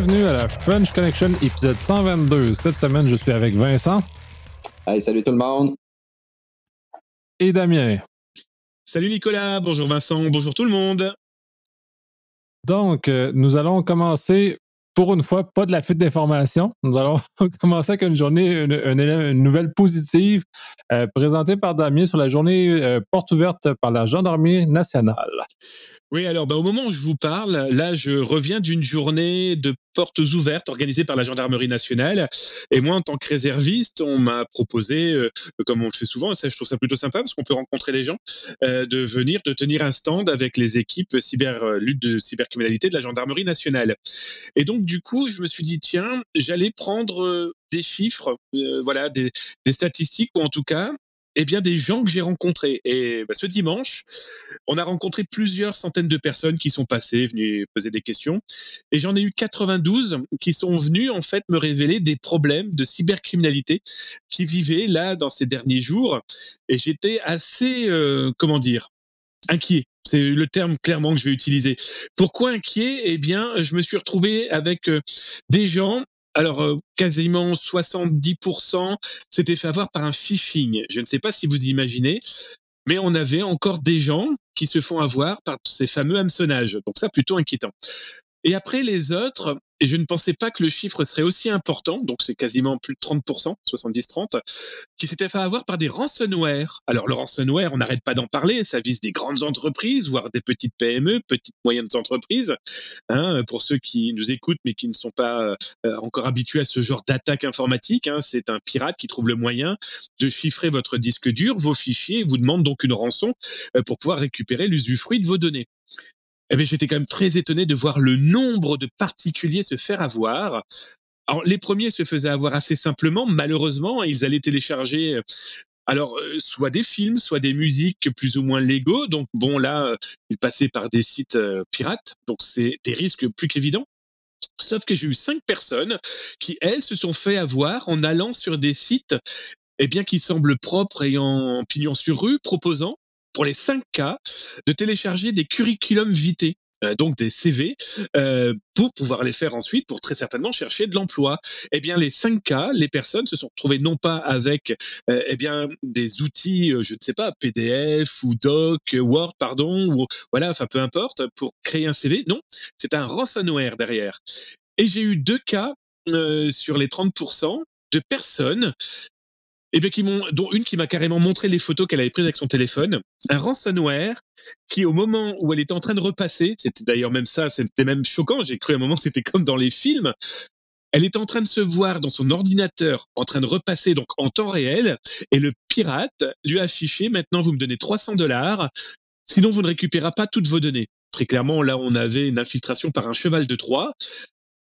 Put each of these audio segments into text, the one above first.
Bienvenue à la French Connection épisode 122. Cette semaine, je suis avec Vincent. Hey, salut tout le monde. Et Damien. Salut Nicolas, bonjour Vincent, bonjour tout le monde. Donc, euh, nous allons commencer pour une fois, pas de la fuite d'informations. Nous allons commencer avec une journée, une, nouvelle positive euh, présentée par Damien sur la journée euh, porte ouverte par la Gendarmerie nationale. Oui, alors bah, au moment où je vous parle, là, je reviens d'une journée de portes ouvertes organisée par la Gendarmerie nationale. Et moi, en tant que réserviste, on m'a proposé, euh, comme on le fait souvent, et ça, je trouve ça plutôt sympa parce qu'on peut rencontrer les gens, de venir, de tenir un stand avec les équipes cyber lutte de cybercriminalité de la Gendarmerie nationale. Et donc, du coup, je me suis dit, tiens, j'allais prendre des chiffres, voilà, des, des, statistiques, ou en tout cas eh bien, des gens que j'ai rencontrés. Et bah, ce dimanche, on a rencontré plusieurs centaines de personnes qui sont passées, venues poser des questions. Et j'en ai eu 92 qui sont venus, en fait, me révéler des problèmes de cybercriminalité qui vivaient là dans ces derniers jours. Et j'étais assez, euh, comment dire, inquiet. C'est le terme clairement que je vais utiliser. Pourquoi inquiet? Eh bien, je me suis retrouvé avec euh, des gens alors, euh, quasiment 70% s'étaient fait avoir par un phishing. Je ne sais pas si vous imaginez, mais on avait encore des gens qui se font avoir par ces fameux hameçonnages. Donc ça, plutôt inquiétant. Et après, les autres, et je ne pensais pas que le chiffre serait aussi important, donc c'est quasiment plus de 30%, 70-30, qui s'étaient fait avoir par des ransomware. Alors le ransomware, on n'arrête pas d'en parler, ça vise des grandes entreprises, voire des petites PME, petites moyennes entreprises. Hein, pour ceux qui nous écoutent mais qui ne sont pas euh, encore habitués à ce genre d'attaque informatique, hein, c'est un pirate qui trouve le moyen de chiffrer votre disque dur, vos fichiers, et vous demande donc une rançon euh, pour pouvoir récupérer l'usufruit de vos données eh bien, j'étais quand même très étonné de voir le nombre de particuliers se faire avoir. Alors, les premiers se faisaient avoir assez simplement. Malheureusement, ils allaient télécharger euh, alors, euh, soit des films, soit des musiques plus ou moins légaux. Donc, bon, là, euh, ils passaient par des sites pirates. Donc, c'est des risques plus qu'évidents. Sauf que j'ai eu cinq personnes qui, elles, se sont fait avoir en allant sur des sites eh bien, qui semblent propres et en pignon sur rue, proposant pour les 5 cas de télécharger des curriculums vitae. Euh, donc des CV, euh, pour pouvoir les faire ensuite, pour très certainement chercher de l'emploi. Eh bien, les 5 cas, les personnes se sont retrouvées non pas avec euh, eh bien des outils, je ne sais pas, PDF ou Doc, Word, pardon, ou voilà, enfin peu importe, pour créer un CV. Non, c'est un ransomware derrière. Et j'ai eu deux cas sur les 30% de personnes et eh bien qui m'ont, dont une qui m'a carrément montré les photos qu'elle avait prises avec son téléphone, un ransomware qui au moment où elle était en train de repasser, c'était d'ailleurs même ça, c'était même choquant, j'ai cru à un moment c'était comme dans les films, elle était en train de se voir dans son ordinateur, en train de repasser donc en temps réel, et le pirate lui a affiché maintenant vous me donnez 300 dollars, sinon vous ne récupérez pas toutes vos données. Très clairement, là, on avait une infiltration par un cheval de Troie.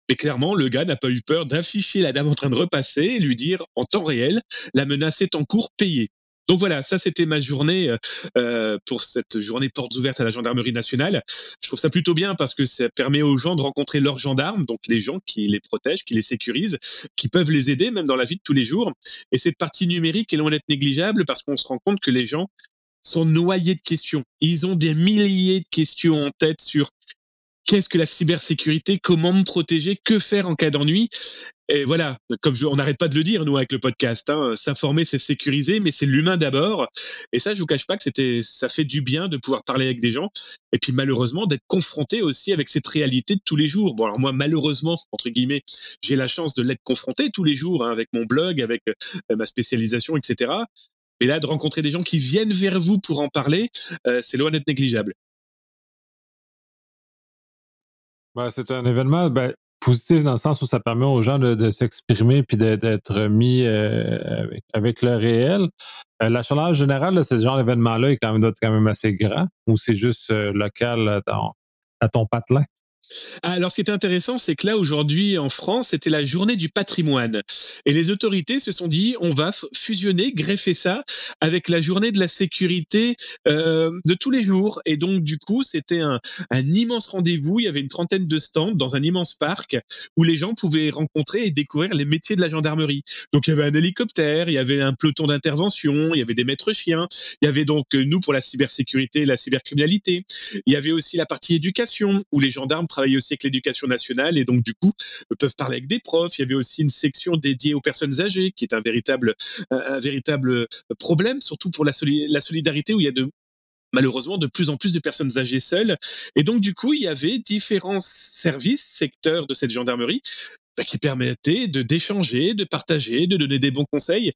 Mais clairement, le gars n'a pas eu peur d'afficher la dame en train de repasser et lui dire en temps réel, la menace est en cours, payée. Donc voilà, ça c'était ma journée euh, euh, pour cette journée portes ouvertes à la gendarmerie nationale. Je trouve ça plutôt bien parce que ça permet aux gens de rencontrer leurs gendarmes, donc les gens qui les protègent, qui les sécurisent, qui peuvent les aider même dans la vie de tous les jours. Et cette partie numérique est loin d'être négligeable parce qu'on se rend compte que les gens sont noyés de questions. Ils ont des milliers de questions en tête sur qu'est-ce que la cybersécurité, comment me protéger, que faire en cas d'ennui. Et voilà, comme on n'arrête pas de le dire, nous, avec le podcast, hein, s'informer, c'est sécuriser, mais c'est l'humain d'abord. Et ça, je vous cache pas que c'était, ça fait du bien de pouvoir parler avec des gens. Et puis, malheureusement, d'être confronté aussi avec cette réalité de tous les jours. Bon, alors moi, malheureusement, entre guillemets, j'ai la chance de l'être confronté tous les jours, hein, avec mon blog, avec euh, ma spécialisation, etc. Mais là, de rencontrer des gens qui viennent vers vous pour en parler, euh, c'est loin d'être négligeable. Ben, c'est un événement ben, positif dans le sens où ça permet aux gens de, s'exprimer puis d'être mis euh, avec, le réel. Euh, la chaleur générale, ce genre d'événement-là est quand même, quand même assez grand ou c'est juste euh, local à ton patelin? Alors, ce qui est intéressant, c'est que là, aujourd'hui, en France, c'était la journée du patrimoine. Et les autorités se sont dit, on va fusionner, greffer ça avec la journée de la sécurité euh, de tous les jours. Et donc, du coup, c'était un, immense rendez-vous. Il y avait une trentaine de stands dans un immense parc où les gens pouvaient rencontrer et découvrir les métiers de la gendarmerie. Donc, il y avait un hélicoptère, il y avait un peloton d'intervention, il y avait des maîtres chiens, il y avait donc nous pour la cybersécurité et la cybercriminalité. Il y avait aussi la partie éducation où les gendarmes travaillaient aussi avec l'éducation nationale et donc du coup peuvent parler avec des profs. Il y avait aussi une section dédiée aux personnes âgées qui est un véritable, un, véritable problème, surtout pour la, la solidarité où il y a de malheureusement de plus en plus de personnes âgées seules. Et donc, du coup, il y avait différents services, secteurs de cette gendarmerie bah, qui permettaient de d'échanger, de partager, de donner des bons conseils.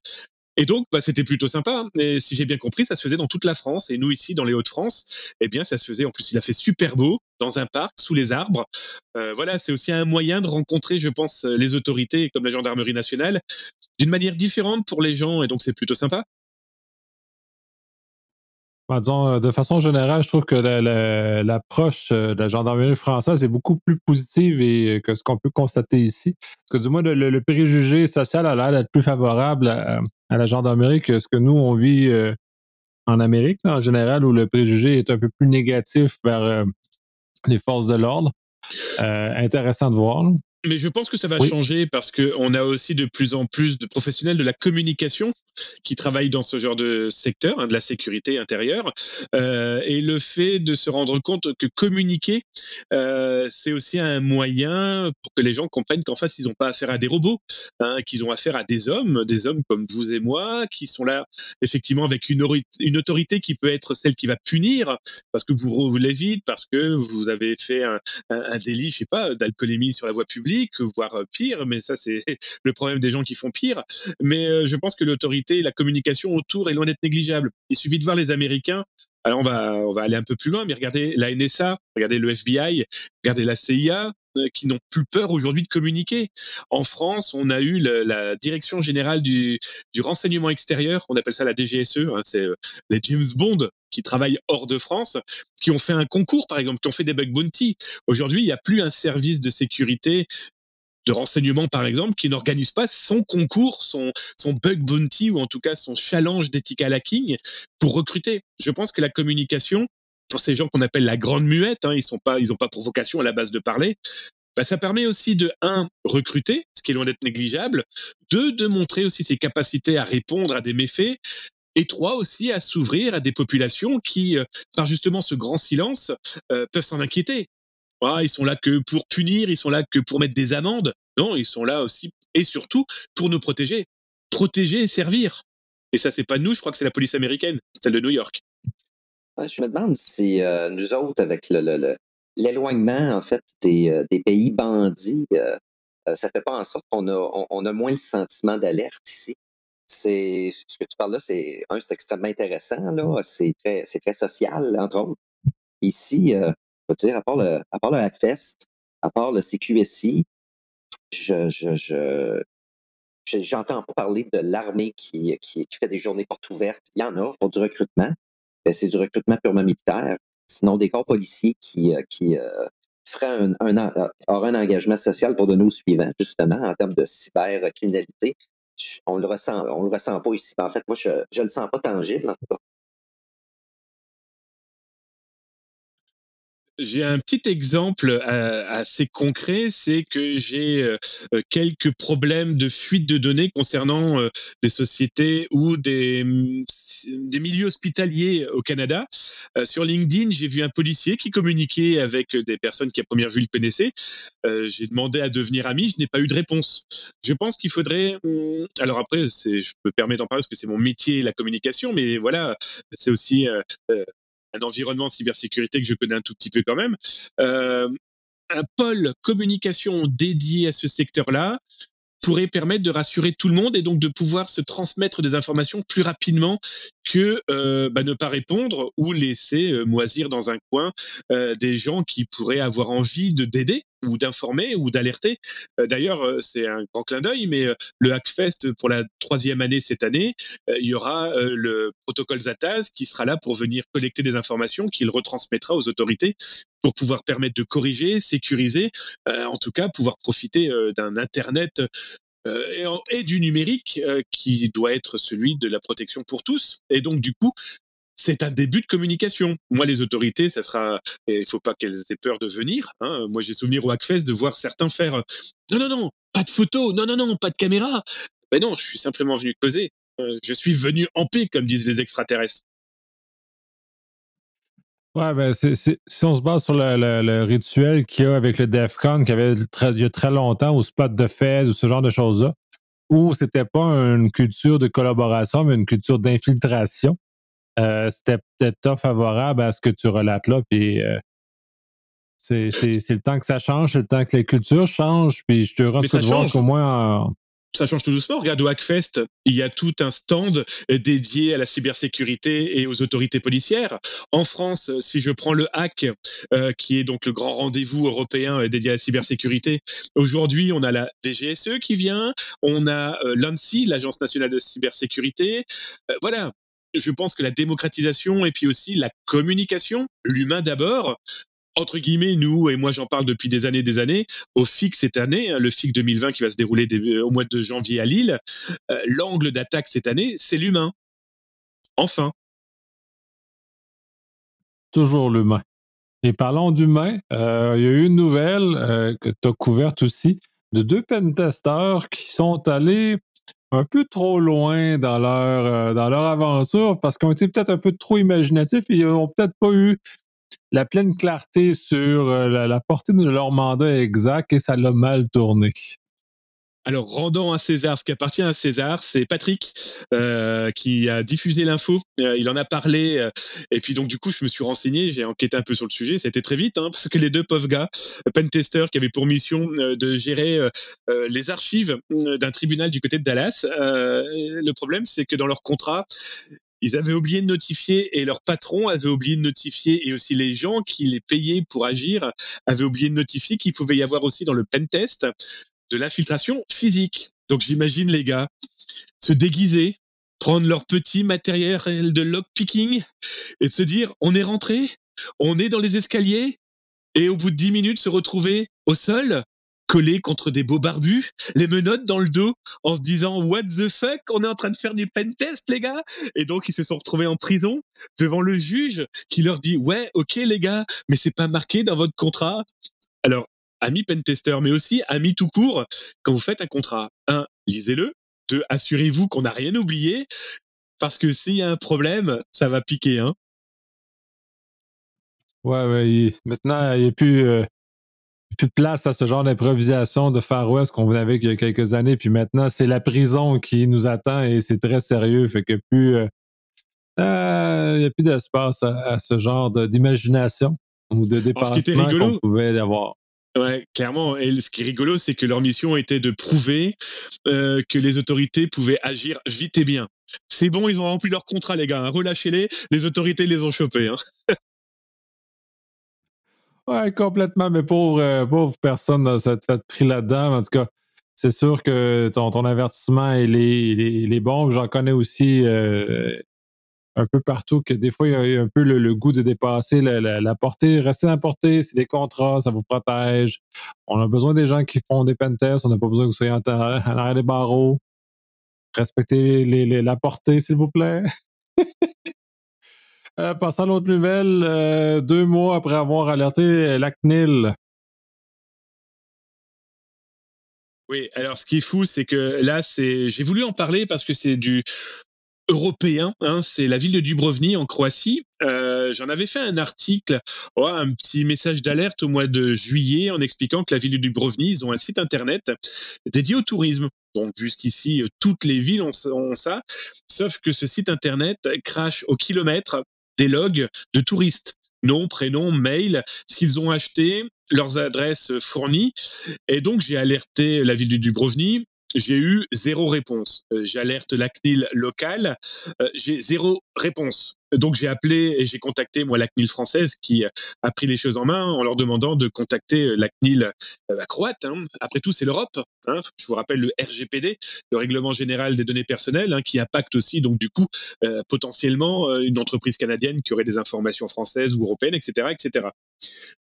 Et donc, bah, c'était plutôt sympa. Hein. Et si j'ai bien compris, ça se faisait dans toute la France. Et nous, ici, dans les Hauts-de-France, eh bien, ça se faisait. En plus, il a fait super beau dans un parc, sous les arbres. Euh, voilà, c'est aussi un moyen de rencontrer, je pense, les autorités comme la gendarmerie nationale d'une manière différente pour les gens. Et donc, c'est plutôt sympa. Bah, disons, euh, de façon générale, je trouve que l'approche euh, de la gendarmerie française est beaucoup plus positive et, euh, que ce qu'on peut constater ici. Parce que du moins, le, préjugé social a l'air d'être plus favorable à, la gendarmerie que ce que nous, on vit en Amérique, en général, où le préjugé est un peu plus négatif vers les forces de l'ordre. intéressant de voir. Mais je pense que ça va changer parce que on a aussi de plus en plus de professionnels de la communication qui travaillent dans ce genre de secteur, hein, de la sécurité intérieure. Euh, et le fait de se rendre compte que communiquer, euh, c'est aussi un moyen pour que les gens comprennent qu'en face, ils n'ont pas affaire à des robots, hein, qu'ils ont affaire à des hommes, des hommes comme vous et moi, qui sont là effectivement avec une, une autorité qui peut être celle qui va punir parce que vous roulez vite, parce que vous avez fait un, un, un délit, je sais pas, d'alcoolémie sur la voie publique voire euh, pire, mais ça c'est le problème des gens qui font pire. Mais euh, je pense que l'autorité, la communication autour est loin d'être négligeable. Il suffit de voir les Américains. Alors on va, on va aller un peu plus loin, mais regardez la NSA, regardez le FBI, regardez la CIA, qui n'ont plus peur aujourd'hui de communiquer. En France, on a eu la direction générale du, renseignement extérieur, on appelle ça la DGSE, hein, c'est les James Bond qui travaillent hors de France, qui ont fait un concours, par exemple, qui ont fait des bug bounty. Aujourd'hui, il n'y a plus un service de sécurité de renseignement, par exemple, qui n'organise pas son concours, son, son bug bounty, ou en tout cas son challenge d'ethical hacking pour recruter. Je pense que la communication, pour ces gens qu'on appelle la grande muette, hein, ils sont pas, ils n'ont pas pour vocation à la base de parler, bah, ça permet aussi de, un, recruter, ce qui est loin d'être négligeable, deux, de montrer aussi ses capacités à répondre à des méfaits, et trois aussi à s'ouvrir à des populations qui, euh, par justement ce grand silence, euh, peuvent s'en inquiéter. Ah, ils sont là que pour punir, ils sont là que pour mettre des amendes. Non, ils sont là aussi et surtout pour nous protéger, protéger et servir. Et ça, c'est pas nous, je crois que c'est la police américaine, celle de New York. Je me demande si euh, nous autres, avec l'éloignement en fait des, pays bandits, ça fait pas en sorte qu'on a, moins le sentiment d'alerte ici ce que tu parles là, c'est un, c'est extrêmement intéressant, là. C'est très, social, entre autres. Ici, euh, dire, à part le, Hackfest, à part le CQSI, je, je, je, j'entends parler de l'armée qui, fait des journées portes ouvertes. Il y en a pour du recrutement, c'est du recrutement purement militaire. Sinon, des corps policiers qui, euh, qui euh, un, un, auraient un engagement social pour de nos suivants, justement, en termes de cybercriminalité on le le ressent pas ici. En fait, moi, je, je le sens pas tangible, en tout cas. J'ai un petit exemple euh, assez concret, c'est que j'ai euh, euh, quelques problèmes de fuite de données concernant des sociétés ou des, mm, des milieux hospitaliers au Canada. sur LinkedIn, j'ai vu un policier qui communiquait avec des personnes qui à première vue le connaissaient. j'ai demandé à devenir ami, je n'ai pas eu de réponse. Je pense qu'il faudrait. Mm, alors après, je me permets d'en parler parce que c'est mon métier, la communication, mais voilà, c'est aussi un environnement cybersécurité que je connais un tout petit peu quand même. Euh, un pôle communication dédié à ce secteur-là pourrait permettre de rassurer tout le monde et donc de pouvoir se transmettre des informations plus rapidement que euh, bah, ne pas répondre ou laisser euh, moisir dans un coin euh, des gens qui pourraient avoir envie de d'aider ou d'informer ou d'alerter. D'ailleurs, c'est un grand clin d'œil, mais le Hackfest pour la troisième année cette année, il y aura le protocole Zataz qui sera là pour venir collecter des informations qu'il retransmettra aux autorités pour pouvoir permettre de corriger, sécuriser, en tout cas pouvoir profiter d'un Internet euh, et, du numérique euh, qui doit être celui de la protection pour tous. Et donc, du coup, c'est un début de communication. Moi, les autorités, ça sera, il faut pas qu'elles aient peur de venir. Hein. Moi, j'ai souvenir au Hackfest de voir certains faire euh, non, non, non, pas de photos, non, non, non, pas de caméra. Ben non, je suis simplement venu causer. Je suis venu en paix, comme disent les extraterrestres. Ouais, ben si on se base sur le, rituel qu'il y a avec le DEFCON, qu'il y avait il y a très longtemps, au spot de Fez ou ce genre de choses-là, où c'était pas une culture de collaboration, mais une culture d'infiltration, euh, c'était peut-être favorable à ce que tu relates là. Puis euh, c'est le temps que ça change, c'est le temps que les cultures changent. Puis je te rends de voir qu'au moins ça change tout doucement. Regarde au Hackfest, il y a tout un stand dédié à la cybersécurité et aux autorités policières. En France, si je prends le hack, euh, qui est donc le grand rendez-vous européen dédié à la cybersécurité, aujourd'hui, on a la DGSE qui vient, on a euh, l'ANSI, l'Agence nationale de cybersécurité. Euh, voilà, je pense que la démocratisation et puis aussi la communication, l'humain d'abord, entre guillemets, nous, et moi j'en parle depuis des années des années, au FIC cette année, hein, le FIC 2020 qui va se dérouler au mois de janvier à Lille, euh, l'angle d'attaque cette année, c'est l'humain. Enfin. Toujours l'humain. Et parlons d'humain, euh, il y a eu une nouvelle euh, que tu as couverte aussi de deux pentesters qui sont allés un peu trop loin dans leur, dans leur aventure parce qu'ils ont été peut-être un peu trop imaginatifs et ils n'ont peut-être pas eu la pleine clarté sur euh, la, portée de leur mandat exact et ça l'a mal tourné. Alors, rendant à César ce qui appartient à César, c'est Patrick euh, qui a diffusé l'info. Euh, il en a parlé. et puis, donc, du coup, je me suis renseigné, j'ai enquêté un peu sur le sujet. C'était très vite, hein, parce que les deux pauvres gars, Pentester, qui avaient pour mission de gérer les archives d'un tribunal du côté de Dallas, le problème, c'est que dans leur contrat, ils avaient oublié de notifier et leur patron avait oublié de notifier et aussi les gens qui les payaient pour agir avaient oublié de notifier qu'il pouvait y avoir aussi dans le pentest de l'infiltration physique. Donc j'imagine les gars se déguiser, prendre leur petit matériel de lockpicking et se dire on est rentré, on est dans les escaliers et au bout de dix minutes se retrouver au sol collés contre des beaux barbus, les menottes dans le dos, en se disant What the fuck, on est en train de faire du pentest, les gars Et donc, ils se sont retrouvés en prison devant le juge qui leur dit Ouais, ok, les gars, mais c'est pas marqué dans votre contrat. Alors, amis pentester, mais aussi amis tout court, quand vous faites un contrat, un, lisez-le. Deux, assurez-vous qu'on n'a rien oublié, parce que s'il y a un problème, ça va piquer, hein. Ouais, ouais. Maintenant, il n'y a plus. Euh, plus de place à ce genre d'improvisation de Far West qu'on avait il y a quelques années. Puis maintenant, c'est la prison qui nous attend et c'est très sérieux. Fait que plus euh, euh, il n'y a plus d'espace à, ce genre d'imagination ou de dépassement qu'on pouvait avoir. Ouais, clairement. Et ce qui est rigolo, c'est que leur mission était de prouver euh, que les autorités pouvaient agir vite et bien. C'est bon, ils ont rempli leur contrat, les gars. Hein. Relâchez-les. Les autorités les ont chopés. Hein. Ouais, complètement, mais pauvre, euh, personne dans cette fête pris là-dedans. En tout cas, c'est sûr que ton, ton avertissement, est, bon. J'en connais aussi euh, un peu partout que des fois, il y a un peu le, goût de dépasser la, portée. Restez dans la portée, c'est des contrats, ça vous protège. On a besoin des gens qui font des pentests, on n'a pas besoin que vous soyez en, arrière des barreaux. Respectez les, la portée, s'il vous plaît. Euh, passons à l'autre nouvelle, euh, deux mois après avoir alerté la CNIL. Oui, alors ce qui est fou, c'est que là, c'est, j'ai voulu en parler parce que c'est du européen. Hein, c'est la ville de Dubrovnik en Croatie. Euh, j'en avais fait un article, oh, un petit message d'alerte au mois de juillet en expliquant que la ville de Dubrovnik, ils ont un site internet dédié au tourisme. Donc jusqu'ici, toutes les villes ont ça, sauf que ce site internet crache au kilomètre des logs de touristes. Nom, prénom, mail, ce qu'ils ont acheté, leurs adresses fournies. Et donc, j'ai alerté la ville du Dubrovnik. J'ai eu zéro réponse. Euh, j'alerte la CNIL locale. Euh, j'ai zéro réponse. Donc j'ai appelé et j'ai contacté moi la CNIL française qui a pris les choses en main en leur demandant de contacter la CNIL croate. Hein. Après tout, c'est l'Europe. Hein. Je vous rappelle le RGPD, le Règlement général des données personnelles, hein, qui impacte aussi donc du coup euh, potentiellement euh, une entreprise canadienne qui aurait des informations françaises ou européennes, etc., etc.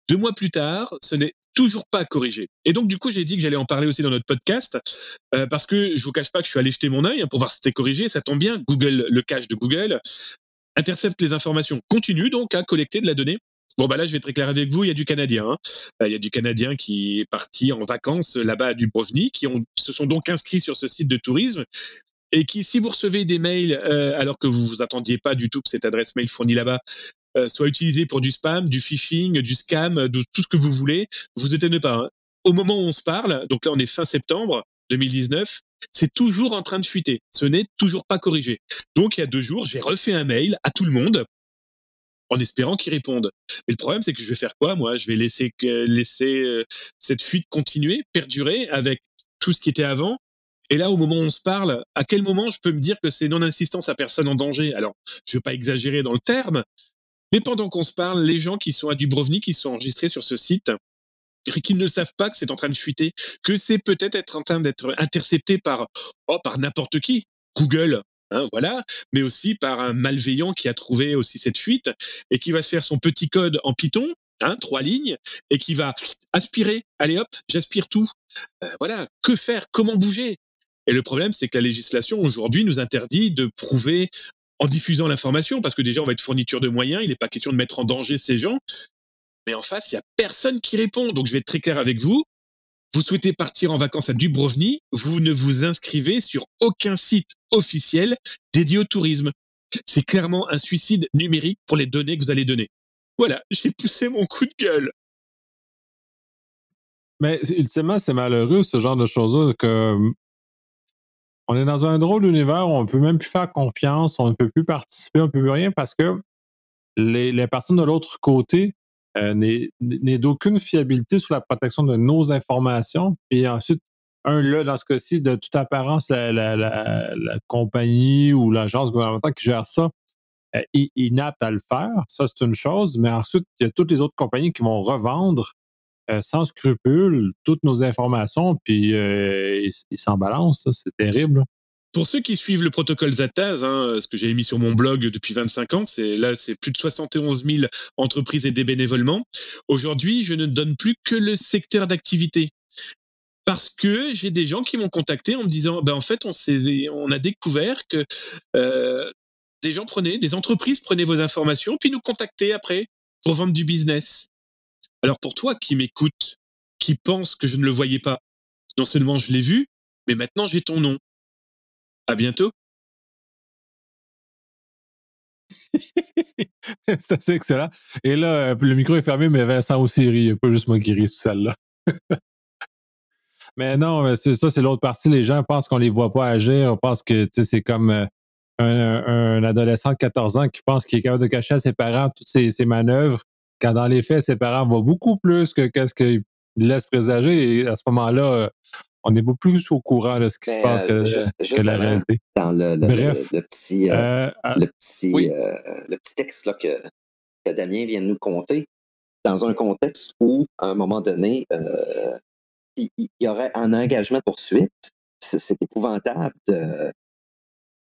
Deux mois plus tard, ce n'est toujours pas corrigé. Et donc, du coup, j'ai dit que j'allais en parler aussi dans notre podcast, euh, parce que je vous cache pas que je suis allé jeter mon œil pour voir si c'était corrigé. Ça tombe bien, Google, le cache de Google, intercepte les informations, continue donc à collecter de la donnée. Bon, bah là, je vais être clair avec vous, il y a du Canadien. Hein. Euh, il y a du Canadien qui est parti en vacances là-bas à Dubrovnik, qui se sont donc inscrits sur ce site de tourisme et qui, si vous recevez des mails euh, alors que vous vous attendiez pas du tout que cette adresse mail fournie là-bas soit utilisé pour du spam, du phishing, du scam, de tout ce que vous voulez. Vous étonnez pas. Hein. Au moment où on se parle, donc là on est fin septembre 2019, c'est toujours en train de fuiter. Ce n'est toujours pas corrigé. Donc il y a deux jours, j'ai refait un mail à tout le monde en espérant qu'ils répondent. Mais le problème, c'est que je vais faire quoi, moi? Je vais laisser, laisser cette fuite continuer, perdurer avec tout ce qui était avant et là, au moment où on se parle, à quel moment je peux me dire que c'est non-insistance à personne en danger? Alors, je ne veux pas exagérer dans le terme, mais pendant qu'on se parle, les gens qui sont à Dubrovnik, qui sont enregistrés sur ce site, qui ne savent pas que c'est en train de fuiter, que c'est peut-être être en train d'être intercepté par, oh, par n'importe qui, Google, hein, voilà, mais aussi par un malveillant qui a trouvé aussi cette fuite et qui va se faire son petit code en Python, hein, trois lignes, et qui va aspirer. Allez hop, j'aspire tout. Euh, voilà, que faire? Comment bouger? Et le problème, c'est que la législation aujourd'hui nous interdit de prouver en diffusant l'information, parce que déjà on va être fourniture de moyens, il n'est pas question de mettre en danger ces gens. Mais en face, il y a personne qui répond. Donc je vais être très clair avec vous. Vous souhaitez partir en vacances à Dubrovnik, vous ne vous inscrivez sur aucun site officiel dédié au tourisme. C'est clairement un suicide numérique pour les données que vous allez donner. Voilà, j'ai poussé mon coup de gueule. Mais ultimement, c'est malheureux ce genre de choses-là que on est dans un drôle d'univers où on ne peut même plus faire confiance, on ne peut plus participer, on ne peut plus rien parce que les, personnes de l'autre côté euh, n'est d'aucune fiabilité sur la protection de nos informations. Et ensuite, un là, dans ce cas-ci, de toute apparence, la, compagnie ou l'agence gouvernementale qui gère ça, euh, inapte à le faire. Ça, c'est une chose. Mais ensuite, il y a toutes les autres compagnies qui vont revendre euh, sans scrupule toutes nos informations, puis euh, ils s'en balancent. C'est terrible. Pour ceux qui suivent le protocole Zataz, hein, ce que j'ai mis sur mon blog depuis 25 ans, c'est là c'est plus de 71 000 entreprises et des bénévolements. Aujourd'hui, je ne donne plus que le secteur d'activité parce que j'ai des gens qui m'ont contacté en me disant, ben en fait, on, on a découvert que euh, des gens prenaient, des entreprises prenaient vos informations, puis nous contactaient après pour vendre du business. Alors pour toi qui m'écoutes, qui pense que je ne le voyais pas, non seulement je l'ai vu, mais maintenant j'ai ton nom. À bientôt. c'est assez excellent. Et là, euh, le micro est fermé, mais Vincent aussi rit. Pas juste moi qui ris celle-là. mais non, ça, c'est l'autre partie. Les gens pensent qu'on les voit pas agir. On pense que c'est comme euh, un, adolescent de 14 ans qui pense qu'il est capable de cacher à ses parents toutes ses manœuvres quand dans les faits, ses parents voient beaucoup plus que qu'est-ce qu'ils laissent présager. Et à ce moment-là, euh, on est beaucoup plus au courant de ce qui se passe que, euh, la réalité. Dans le, le, petit, euh, le, petit, le petit texte là, que, que, Damien vient de nous conter, dans un contexte où, à un moment donné, il, y aurait un engagement poursuite, c'est épouvantable de,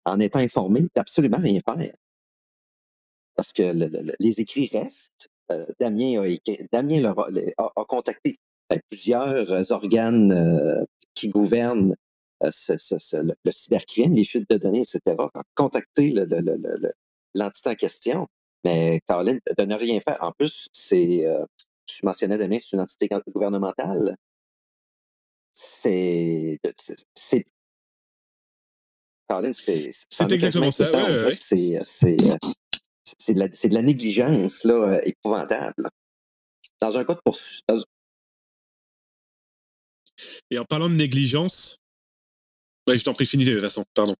en étant informé, d'absolument rien faire. Parce que les écrits restent, euh, Damien, a, contacté ben, plusieurs euh, organes euh, qui gouvernent le, cybercrime, les fuites de données, etc., a contacté l'entité en question. Mais Caroline, de ne rien faire. En plus, c'est, tu mentionnais Damien, c'est une entité gouvernementale. C'est. Caroline, c'est. C'est exactement ça. C'est c'est de, la négligence là, euh, épouvantable. Dans un cas de poursuite. Et en parlant de négligence, ouais, je t'en prie, finis, Vincent, pardon.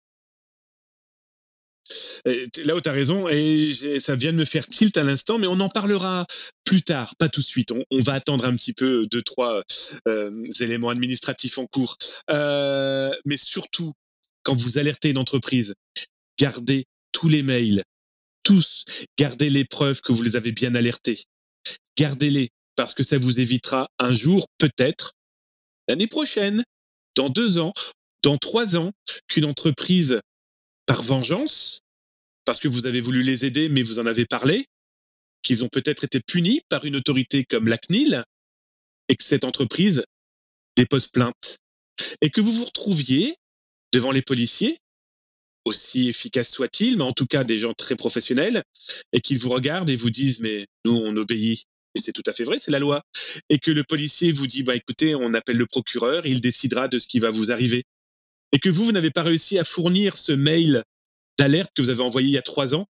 là où tu as raison, et ça vient de me faire tilt à l'instant, mais on en parlera plus tard, pas tout de suite. On, va attendre un petit peu deux, trois euh, éléments administratifs en cours. Euh, mais surtout, quand vous alertez une entreprise, gardez tous les mails, tous, gardez les preuves que vous les avez bien alertés. Gardez-les parce que ça vous évitera un jour, peut-être, l'année prochaine, dans deux ans, dans trois ans, qu'une entreprise, par vengeance, parce que vous avez voulu les aider, mais vous en avez parlé, qu'ils ont peut-être été punis par une autorité comme la CNIL, et que cette entreprise dépose plainte. Et que vous vous retrouviez devant les policiers aussi efficace soit-il, mais en tout cas des gens très professionnels, et qu'ils vous regardent et vous disent, mais nous, on obéit. Et c'est tout à fait vrai, c'est la loi. Et que le policier vous dit, bah écoutez, on appelle le procureur, il décidera de ce qui va vous arriver. Et que vous, vous n'avez pas réussi à fournir ce mail d'alerte que vous avez envoyé il y a trois ans,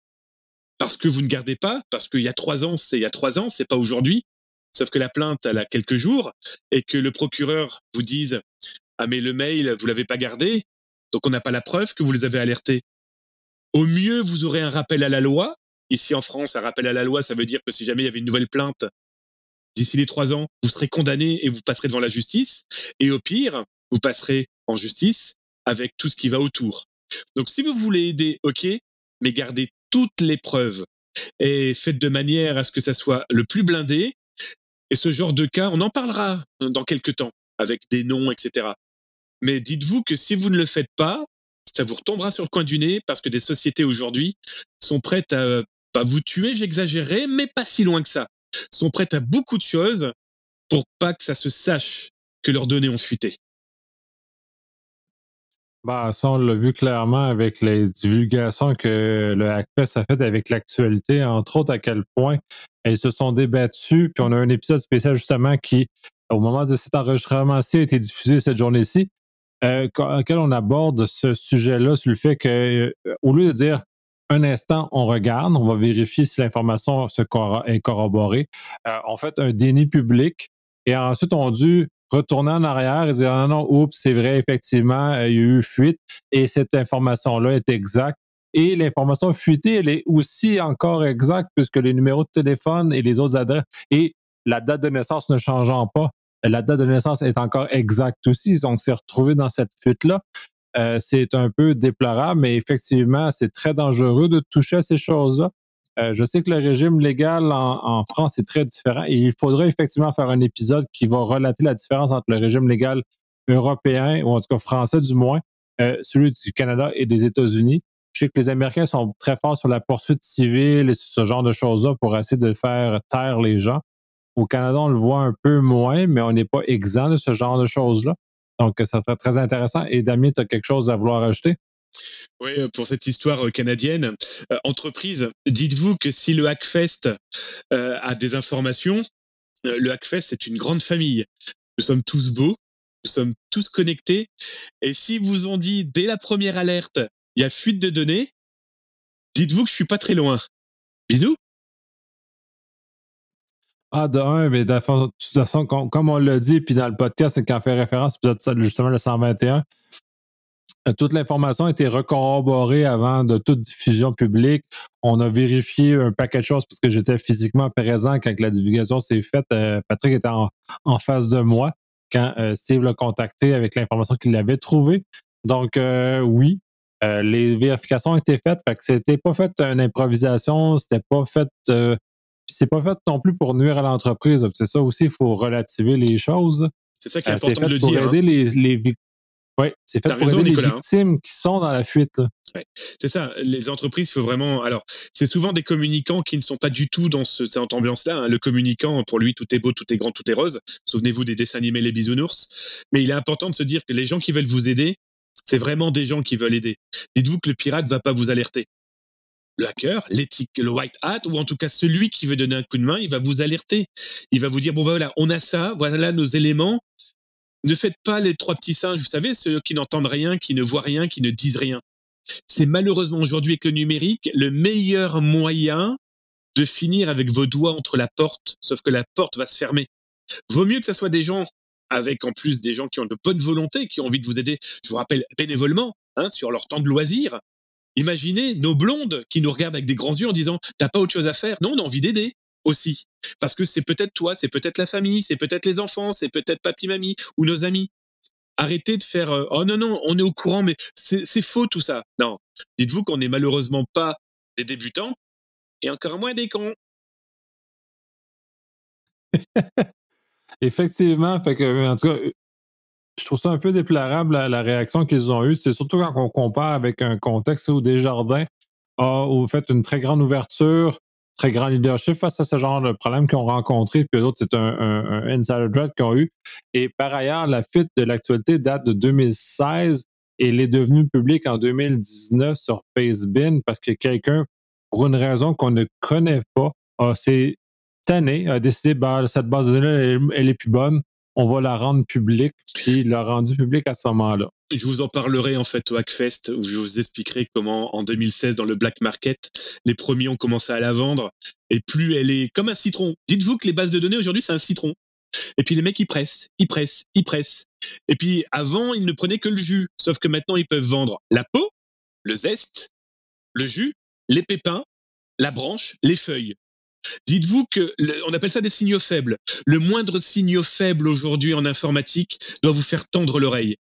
parce que vous ne gardez pas, parce qu'il y a trois ans, c'est il y a trois ans, c'est pas aujourd'hui. Sauf que la plainte, elle a quelques jours et que le procureur vous dise ah mais le mail, vous l'avez pas gardé, donc on n'a pas la preuve que vous les avez alertés. Au mieux, vous aurez un rappel à la loi. Ici en France, un rappel à la loi, ça veut dire que si jamais il y avait une nouvelle plainte, d'ici les trois ans, vous serez condamné et vous passerez devant la justice. Et au pire, vous passerez en justice avec tout ce qui va autour. Donc si vous voulez aider, ok, mais gardez toutes les preuves et faites de manière à ce que ça soit le plus blindé. Et ce genre de cas, on en parlera dans quelques temps avec des noms, etc. Mais dites-vous que si vous ne le faites pas, ça vous retombera sur le coin du nez parce que des sociétés aujourd'hui sont prêtes à pas vous tuer, j'exagérerai, mais pas si loin que ça. Sont prêtes à beaucoup de choses pour pas que ça se sache que leurs données ont fuité. Bah, ça, on l'a vu clairement avec les divulgations que le Hackfest a fait avec l'actualité, entre autres à quel point elles se sont débattues. Puis on a un épisode spécial justement qui, au moment de cet enregistrement-ci, a été diffusé cette journée-ci, euh, on aborde ce sujet-là sur le fait que, euh, au lieu de dire un instant, on regarde, on va vérifier si l'information est corroborée, euh, on fait un déni public et ensuite on dû retourner en arrière et dire non, non, oups, c'est vrai, effectivement, il y a eu fuite et cette information-là est exacte. Et l'information fuitée, elle est aussi encore exacte puisque les numéros de téléphone et les autres adresses et la date de naissance ne changeant pas, la date de naissance est encore exacte aussi. Donc, c'est retrouvé dans cette fuite-là. Euh, c'est un peu déplorable, mais effectivement, c'est très dangereux de toucher à ces choses-là. Euh, je sais que le régime légal en, France est très différent et il faudrait effectivement faire un épisode qui va relater la différence entre le régime légal européen, ou en tout cas français du moins, euh, celui du Canada et des États-Unis. Je sais que les Américains sont très forts sur la poursuite civile et ce genre de choses-là pour essayer de faire taire les gens. Au Canada, on le voit un peu moins, mais on n'est pas exempt de ce genre de choses-là. Donc, ça serait très intéressant. Et Damien, tu as quelque chose à vouloir ajouter? Oui, euh, pour cette histoire euh, canadienne. Euh, entreprise, dites-vous que si le Hackfest a des informations, le Hackfest est une grande famille. Nous sommes tous beaux, nous sommes tous connectés. Et si vous ont dit dès la première alerte, il y a fuite de données, dites-vous que je suis pas très loin. Bisous. Ah, de un, mais de toute façon, comme, on l'a dit, puis dans le podcast, c'est quand fait référence, justement le 121, euh, toute l'information a été recorroborée avant de toute diffusion publique. On a vérifié un paquet de choses parce que j'étais physiquement présent quand la divulgation s'est faite. Euh, Patrick était en, face de moi quand euh, Steve l'a contacté avec l'information qu'il avait trouvée. Donc, oui, les vérifications ont été faites. Fait que c'était pas fait une improvisation, c'était pas fait c'est pas fait non plus pour nuire à l'entreprise. C'est ça aussi, il faut relativer les choses. C'est ça qui est important de le dire. Pour aider hein. les, les, oui, c'est fait pour aider les hein. victimes qui sont dans la fuite. C'est ça. Les entreprises, il faut vraiment. Alors, c'est souvent des communicants qui ne sont pas du tout dans ce, cette ambiance-là. Hein. Le communicant, pour lui, tout est beau, tout est grand, tout est rose. Souvenez-vous des dessins animés Les Bisounours. Mais il est important de se dire que les gens qui veulent vous aider, c'est vraiment des gens qui veulent aider. Dites-vous que le pirate ne va pas vous alerter. Le hacker, l'éthique, le white hat, ou en tout cas celui qui veut donner un coup de main, il va vous alerter. Il va vous dire bon ben voilà, on a ça, voilà nos éléments ne faites pas les trois petits singes, vous savez, ceux qui n'entendent rien, qui ne voient rien, qui ne disent rien. C'est malheureusement aujourd'hui avec le numérique le meilleur moyen de finir avec vos doigts entre la porte, sauf que la porte va se fermer. Vaut mieux que ce soit des gens avec en plus des gens qui ont de bonne volonté, qui ont envie de vous aider, je vous rappelle, bénévolement, hein, sur leur temps de loisir. Imaginez nos blondes qui nous regardent avec des grands yeux en disant T'as pas autre chose à faire? Non, on a envie d'aider aussi. Parce que c'est peut-être toi, c'est peut-être la famille, c'est peut-être les enfants, c'est peut-être papy, mamie ou nos amis. Arrêtez de faire euh, oh non non, on est au courant, mais c'est faux tout ça. Non, dites-vous qu'on n'est malheureusement pas des débutants et encore moins des cons. Effectivement, fait que en tout cas, je trouve ça un peu déplorable la, réaction qu'ils ont eue. C'est surtout quand on compare avec un contexte où Desjardins a fait une très grande ouverture, très grand leadership face à ce genre de problème qu'ils ont rencontré, puis d'autres, c'est un, insider threat qu'ils ont eu. Et par ailleurs, la fuite de l'actualité date de 2016 et elle est devenue publique en 2019 sur Facebin parce que quelqu'un, pour une raison qu'on ne connaît pas, a, cette année, a décidé, bah, cette base de données, elle, est plus bonne, on va la rendre publique, puis le rendu public à ce moment-là. Je vous en parlerai en fait au Hackfest où je vous expliquerai comment en 2016 dans le black market, les premiers ont commencé à la vendre et plus elle est comme un citron. Dites-vous que les bases de données aujourd'hui c'est un citron. Et puis les mecs ils pressent, ils pressent, ils pressent. Et puis avant ils ne prenaient que le jus, sauf que maintenant ils peuvent vendre la peau, le zeste, le jus, les pépins, la branche, les feuilles. Dites-vous que on appelle ça des signaux faibles. Le moindre signaux faible aujourd'hui en informatique doit vous faire tendre l'oreille.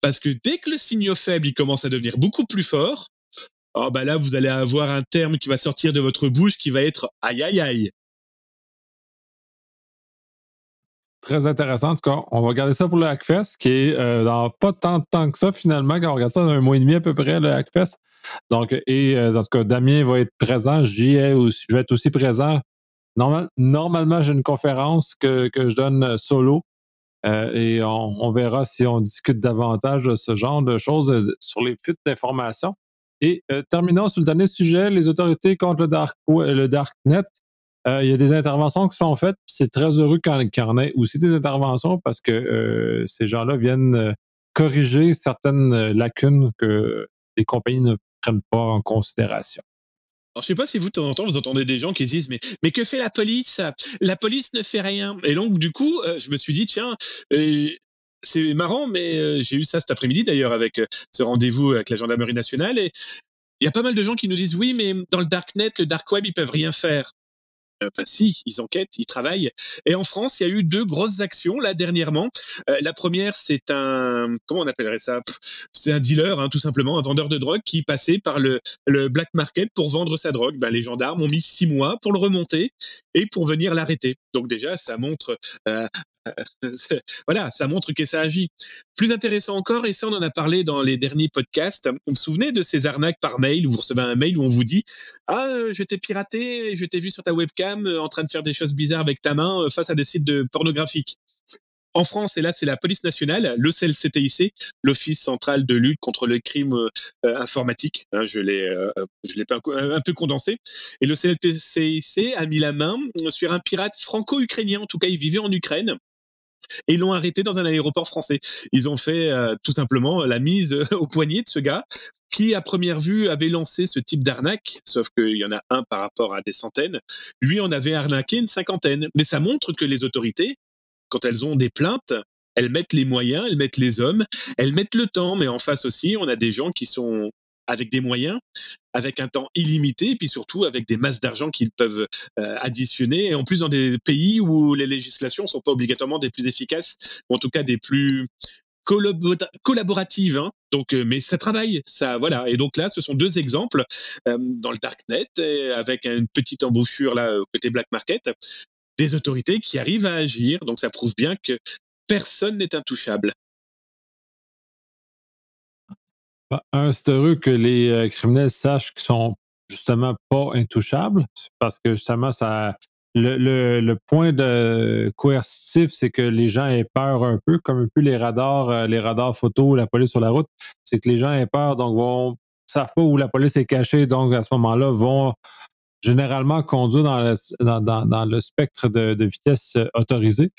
Parce que dès que le signaux faible il commence à devenir beaucoup plus fort, oh bah là vous allez avoir un terme qui va sortir de votre bouche qui va être aïe aïe aïe. Très intéressant. En tout cas, on va regarder ça pour le Hackfest, qui est euh, dans pas tant de temps que ça finalement, quand on regarde ça dans un mois et demi à peu près, le Hackfest. Donc, et euh, en tout cas, Damien va être présent, j'y aussi, je vais être aussi présent. normalement, j'ai une conférence que, je donne euh, solo. et on, verra si on discute davantage de ce genre de choses sur les fuites d'informations. Et terminons sur le dernier sujet, les autorités contre le, dark, le Darknet. Euh, il y a des interventions qui sont faites. C'est très heureux qu'il y en ait aussi des interventions parce que euh, ces gens-là viennent euh, corriger certaines lacunes que les compagnies ne prennent pas en considération. Alors, je sais pas si vous, de temps en temps, vous entendez des gens qui disent mais, mais que fait la police? La police ne fait rien. Et donc, du coup, je me suis dit, tiens, c'est marrant, mais j'ai eu ça cet après-midi d'ailleurs avec ce rendez-vous avec la gendarmerie nationale. Et il y a pas mal de gens qui nous disent oui, mais dans le darknet, le dark web, ils peuvent rien faire. Euh, enfin si, ils enquêtent, ils travaillent. Et en France, il y a eu deux grosses actions là dernièrement. Euh, la première, c'est un comment on appellerait ça? C'est un dealer, hein, tout simplement, un vendeur de drogue qui passait par le, le black market pour vendre sa drogue. Ben, les gendarmes ont mis six mois pour le remonter et pour venir l'arrêter. Donc déjà, ça montre euh, voilà, ça montre que ça agit. Plus intéressant encore, et ça on en a parlé dans les derniers podcasts, vous vous souvenez de ces arnaques par mail où vous recevez un mail où on vous dit Ah, euh, je t'ai piraté, je t'ai vu sur ta webcam euh, en train de faire des choses bizarres avec ta main euh, face à des sites pornographiques. En France, et là, c'est la police nationale, le CLCTIC, l'Office central de lutte contre le crime informatique. Hein, je l'ai, je l'ai un, un, peu condensé. Et le CLCTIC a mis la main sur un pirate franco-ukrainien. En tout cas, il vivait en Ukraine et l'ont arrêté dans un aéroport français. Ils ont fait euh, tout simplement la mise au poignet de ce gars qui, à première vue, avait lancé ce type d'arnaque, sauf qu'il y en a un par rapport à des centaines. Lui en avait arnaqué une cinquantaine. Mais ça montre que les autorités, quand elles ont des plaintes, elles mettent les moyens, elles mettent les hommes, elles mettent le temps. Mais en face aussi, on a des gens qui sont avec des moyens, avec un temps illimité, et puis surtout avec des masses d'argent qu'ils peuvent euh, additionner. Et en plus, dans des pays où les législations sont pas obligatoirement des plus efficaces, ou en tout cas des plus collaboratives. Hein. Donc, euh, mais ça travaille, ça, voilà. Et donc là, ce sont deux exemples euh, dans le darknet, avec une petite embouchure là côté black market, des autorités qui arrivent à agir. Donc, ça prouve bien que personne n'est intouchable. Un, c'est heureux que les euh, criminels sachent qu'ils sont justement pas intouchables, parce que justement, ça, le, point de coercitif, c'est que les gens aient peur un peu, comme un peu les radars, euh, les radars photo, la police sur la route, c'est que les gens aient peur, donc vont savent pas où la police est cachée, donc à ce moment-là, vont généralement conduire dans le, dans, le spectre de, vitesse euh, autorisée.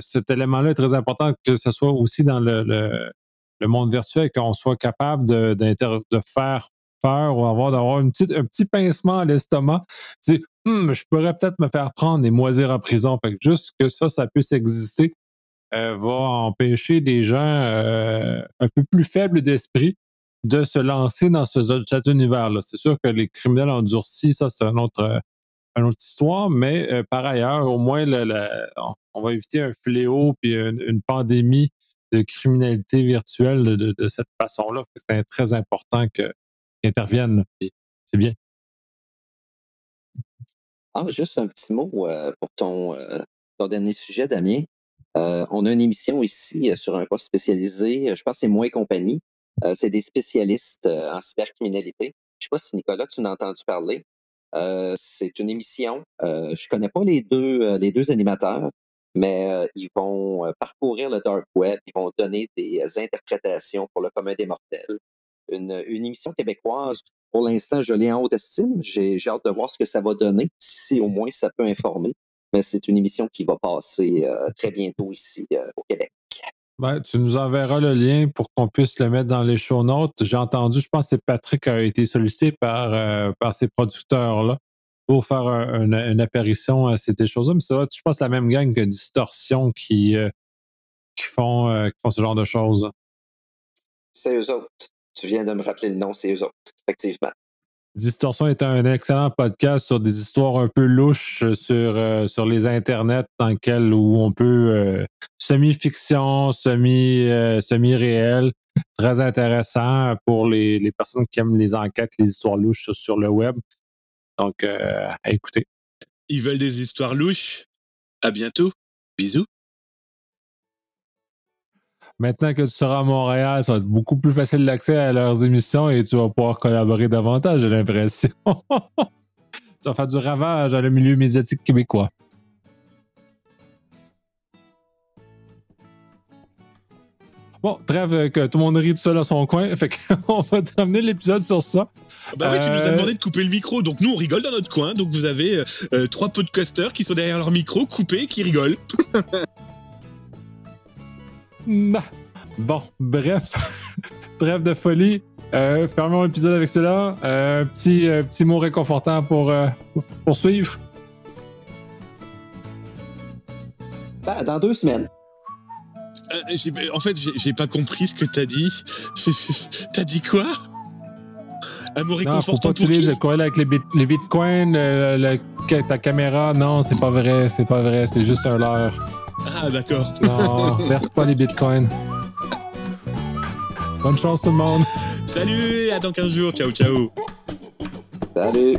cet élément-là est très important que ce soit aussi dans le, le monde virtuel, qu'on soit capable de, faire peur ou avoir d'avoir une petite, un petit pincement à l'estomac. Tu hum, je pourrais peut-être me faire prendre et moisir en prison. Fait que juste que ça, ça puisse exister, euh, va empêcher des gens euh, un peu plus faibles d'esprit de se lancer dans ce, cet univers-là. C'est sûr que les criminels endurcis, ça, c'est un autre, une autre histoire, mais euh, par ailleurs, au moins, on va éviter un fléau puis une pandémie de criminalité virtuelle de, cette façon-là. C'est très important qu'ils interviennent. C'est bien. Ah, juste un petit mot euh, pour ton, euh, ton, dernier sujet, Damien. Euh, on a une émission ici sur un poste spécialisé, je pense que c'est Moi et compagnie. c'est des spécialistes en cybercriminalité. Je ne sais pas si Nicolas, tu en as entendu parler. c'est une émission. je ne connais pas les deux, les deux animateurs, mais ils vont parcourir le dark web, ils vont donner des interprétations pour le commun des mortels. Une, une émission québécoise, pour l'instant, je l'ai en haute estime. J'ai hâte de voir ce que ça va donner, si au moins ça peut informer. mais c'est une émission qui va passer très bientôt ici au Québec. Ben, tu nous enverras le lien pour qu'on puisse le mettre dans les show notes. J'ai entendu, je pense que Patrick a été sollicité par, par ces producteurs-là pour faire une apparition à ces choses-là. Mais ça, je pense que la même gang que Distorsion qui, qui, font, qui font ce genre de choses. C'est eux autres. Tu viens de me rappeler le nom, c'est eux autres, effectivement. Distorsion est un excellent podcast sur des histoires un peu louches sur, euh, sur les internets dans lequel où on peut euh, semi-fiction, semi, euh, semi-réel. Très intéressant pour les, les, personnes qui aiment les enquêtes, les histoires louches sur, sur le web. Donc, à écouter. Ils veulent des histoires louches. À bientôt. Bisous. Maintenant que tu seras à Montréal, ça va être beaucoup plus facile d'accès à leurs émissions et tu vas pouvoir collaborer davantage, j'ai l'impression. tu vas faire du ravage dans le milieu médiatique québécois. Bon, trêve que tout le monde rit tout seul à son coin. Fait qu'on va terminer l'épisode sur ça. Bah oui, tu nous as euh, demandé de couper le micro. Donc nous, on rigole dans notre coin. Donc vous avez euh, euh, trois podcasters qui sont derrière leur micro, coupés, qui rigolent. Bon, bref, trêve de folie. Euh, fermons l'épisode avec cela. Euh, un petit, euh, petit mot réconfortant pour poursuivre. Bah, dans deux semaines. En fait, j'ai pas compris ce que t'as dit. t'as dit quoi? Un mot réconfortant non, faut pas pour qui? avec les, les bitcoins, ta caméra. Non, c'est pas vrai, c'est pas vrai, c'est juste un leurre. Ah, d'accord. Non, verse pas les bitcoins. Bonne chance tout le monde. Salut, à dans 15 jours. Ciao, ciao. Salut.